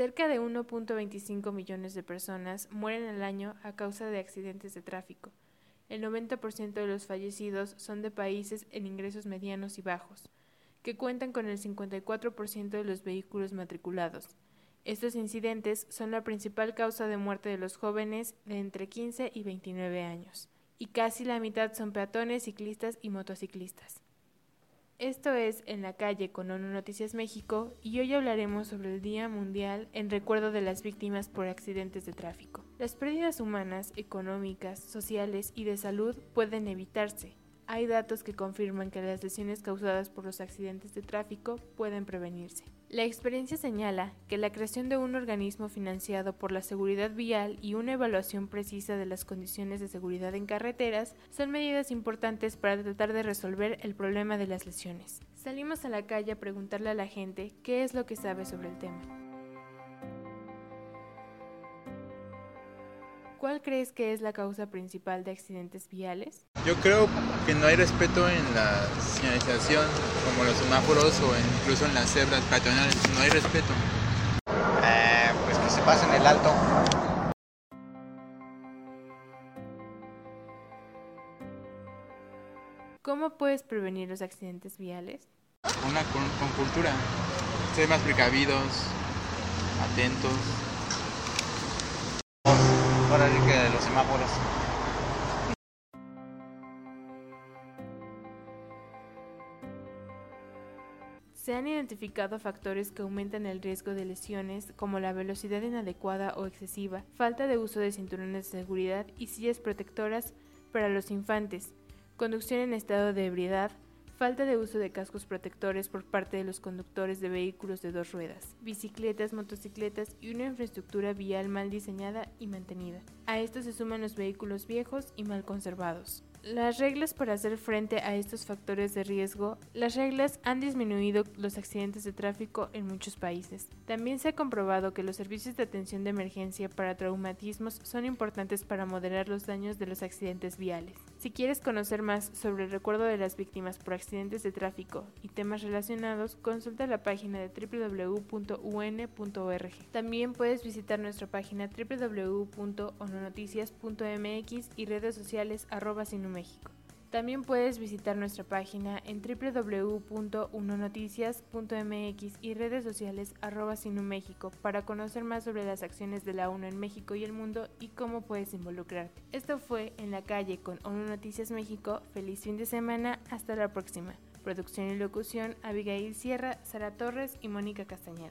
Cerca de 1.25 millones de personas mueren al año a causa de accidentes de tráfico. El 90% de los fallecidos son de países en ingresos medianos y bajos, que cuentan con el 54% de los vehículos matriculados. Estos incidentes son la principal causa de muerte de los jóvenes de entre 15 y 29 años, y casi la mitad son peatones, ciclistas y motociclistas. Esto es En la calle con ONU Noticias México y hoy hablaremos sobre el Día Mundial en recuerdo de las víctimas por accidentes de tráfico. Las pérdidas humanas, económicas, sociales y de salud pueden evitarse. Hay datos que confirman que las lesiones causadas por los accidentes de tráfico pueden prevenirse. La experiencia señala que la creación de un organismo financiado por la seguridad vial y una evaluación precisa de las condiciones de seguridad en carreteras son medidas importantes para tratar de resolver el problema de las lesiones. Salimos a la calle a preguntarle a la gente qué es lo que sabe sobre el tema. ¿Cuál crees que es la causa principal de accidentes viales? Yo creo que no hay respeto en la señalización, como los semáforos o incluso en las cebras peatonales. No hay respeto. Eh, pues que se pasen el alto. ¿Cómo puedes prevenir los accidentes viales? Una con, con cultura. Ser más precavidos, atentos. Ahora sí que de los semáforos. Se han identificado factores que aumentan el riesgo de lesiones como la velocidad inadecuada o excesiva, falta de uso de cinturones de seguridad y sillas protectoras para los infantes, conducción en estado de ebriedad, falta de uso de cascos protectores por parte de los conductores de vehículos de dos ruedas, bicicletas, motocicletas y una infraestructura vial mal diseñada y mantenida. A esto se suman los vehículos viejos y mal conservados. Las reglas para hacer frente a estos factores de riesgo, las reglas han disminuido los accidentes de tráfico en muchos países. También se ha comprobado que los servicios de atención de emergencia para traumatismos son importantes para moderar los daños de los accidentes viales. Si quieres conocer más sobre el recuerdo de las víctimas por accidentes de tráfico y temas relacionados, consulta la página de www.un.org. También puedes visitar nuestra página www.ononoticias.mx y redes sociales arroba México. También puedes visitar nuestra página en www.unonoticias.mx y redes sociales arroba para conocer más sobre las acciones de la ONU en México y el mundo y cómo puedes involucrarte. Esto fue En la calle con ONU Noticias México. Feliz fin de semana. Hasta la próxima. Producción y locución Abigail Sierra, Sara Torres y Mónica Castañeda.